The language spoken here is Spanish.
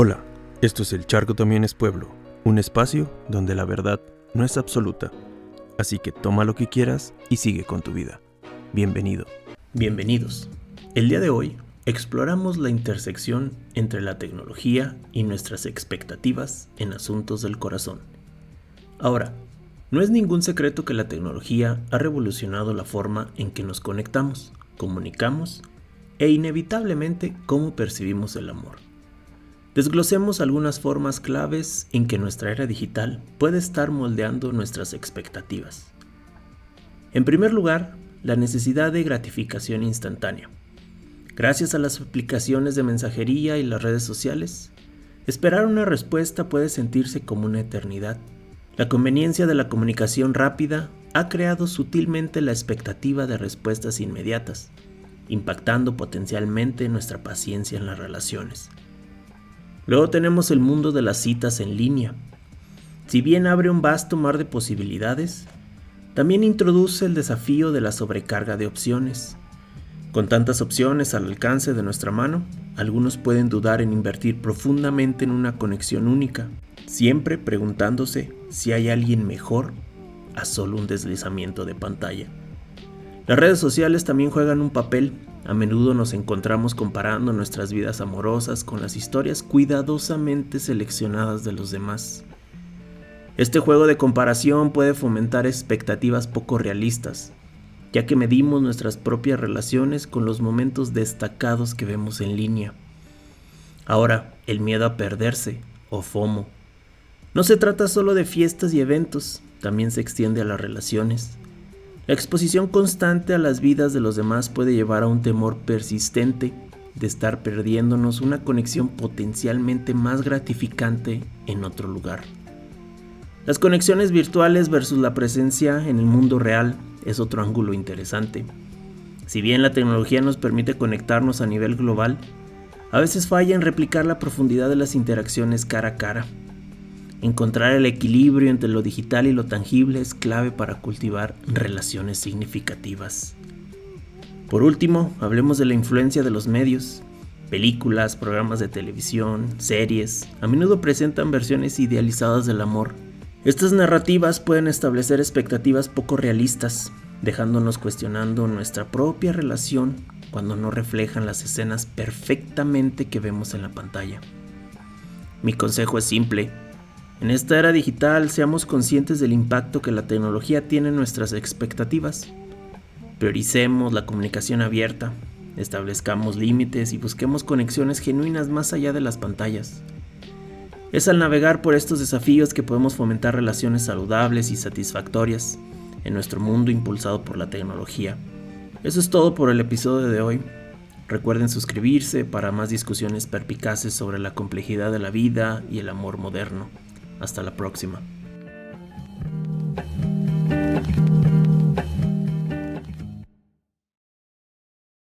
Hola, esto es El Charco también es pueblo, un espacio donde la verdad no es absoluta. Así que toma lo que quieras y sigue con tu vida. Bienvenido. Bienvenidos. El día de hoy exploramos la intersección entre la tecnología y nuestras expectativas en asuntos del corazón. Ahora, no es ningún secreto que la tecnología ha revolucionado la forma en que nos conectamos, comunicamos e inevitablemente cómo percibimos el amor. Desglosemos algunas formas claves en que nuestra era digital puede estar moldeando nuestras expectativas. En primer lugar, la necesidad de gratificación instantánea. Gracias a las aplicaciones de mensajería y las redes sociales, esperar una respuesta puede sentirse como una eternidad la conveniencia de la comunicación rápida ha creado sutilmente la expectativa de respuestas inmediatas, impactando potencialmente nuestra paciencia en las relaciones. Luego tenemos el mundo de las citas en línea. Si bien abre un vasto mar de posibilidades, también introduce el desafío de la sobrecarga de opciones. Con tantas opciones al alcance de nuestra mano, algunos pueden dudar en invertir profundamente en una conexión única, siempre preguntándose si hay alguien mejor a solo un deslizamiento de pantalla. Las redes sociales también juegan un papel. A menudo nos encontramos comparando nuestras vidas amorosas con las historias cuidadosamente seleccionadas de los demás. Este juego de comparación puede fomentar expectativas poco realistas, ya que medimos nuestras propias relaciones con los momentos destacados que vemos en línea. Ahora, el miedo a perderse, o FOMO, no se trata solo de fiestas y eventos, también se extiende a las relaciones. La exposición constante a las vidas de los demás puede llevar a un temor persistente de estar perdiéndonos una conexión potencialmente más gratificante en otro lugar. Las conexiones virtuales versus la presencia en el mundo real es otro ángulo interesante. Si bien la tecnología nos permite conectarnos a nivel global, a veces falla en replicar la profundidad de las interacciones cara a cara. Encontrar el equilibrio entre lo digital y lo tangible es clave para cultivar relaciones significativas. Por último, hablemos de la influencia de los medios. Películas, programas de televisión, series, a menudo presentan versiones idealizadas del amor. Estas narrativas pueden establecer expectativas poco realistas, dejándonos cuestionando nuestra propia relación cuando no reflejan las escenas perfectamente que vemos en la pantalla. Mi consejo es simple, en esta era digital seamos conscientes del impacto que la tecnología tiene en nuestras expectativas. Prioricemos la comunicación abierta, establezcamos límites y busquemos conexiones genuinas más allá de las pantallas. Es al navegar por estos desafíos que podemos fomentar relaciones saludables y satisfactorias en nuestro mundo impulsado por la tecnología. Eso es todo por el episodio de hoy. Recuerden suscribirse para más discusiones perpicaces sobre la complejidad de la vida y el amor moderno. Hasta la próxima.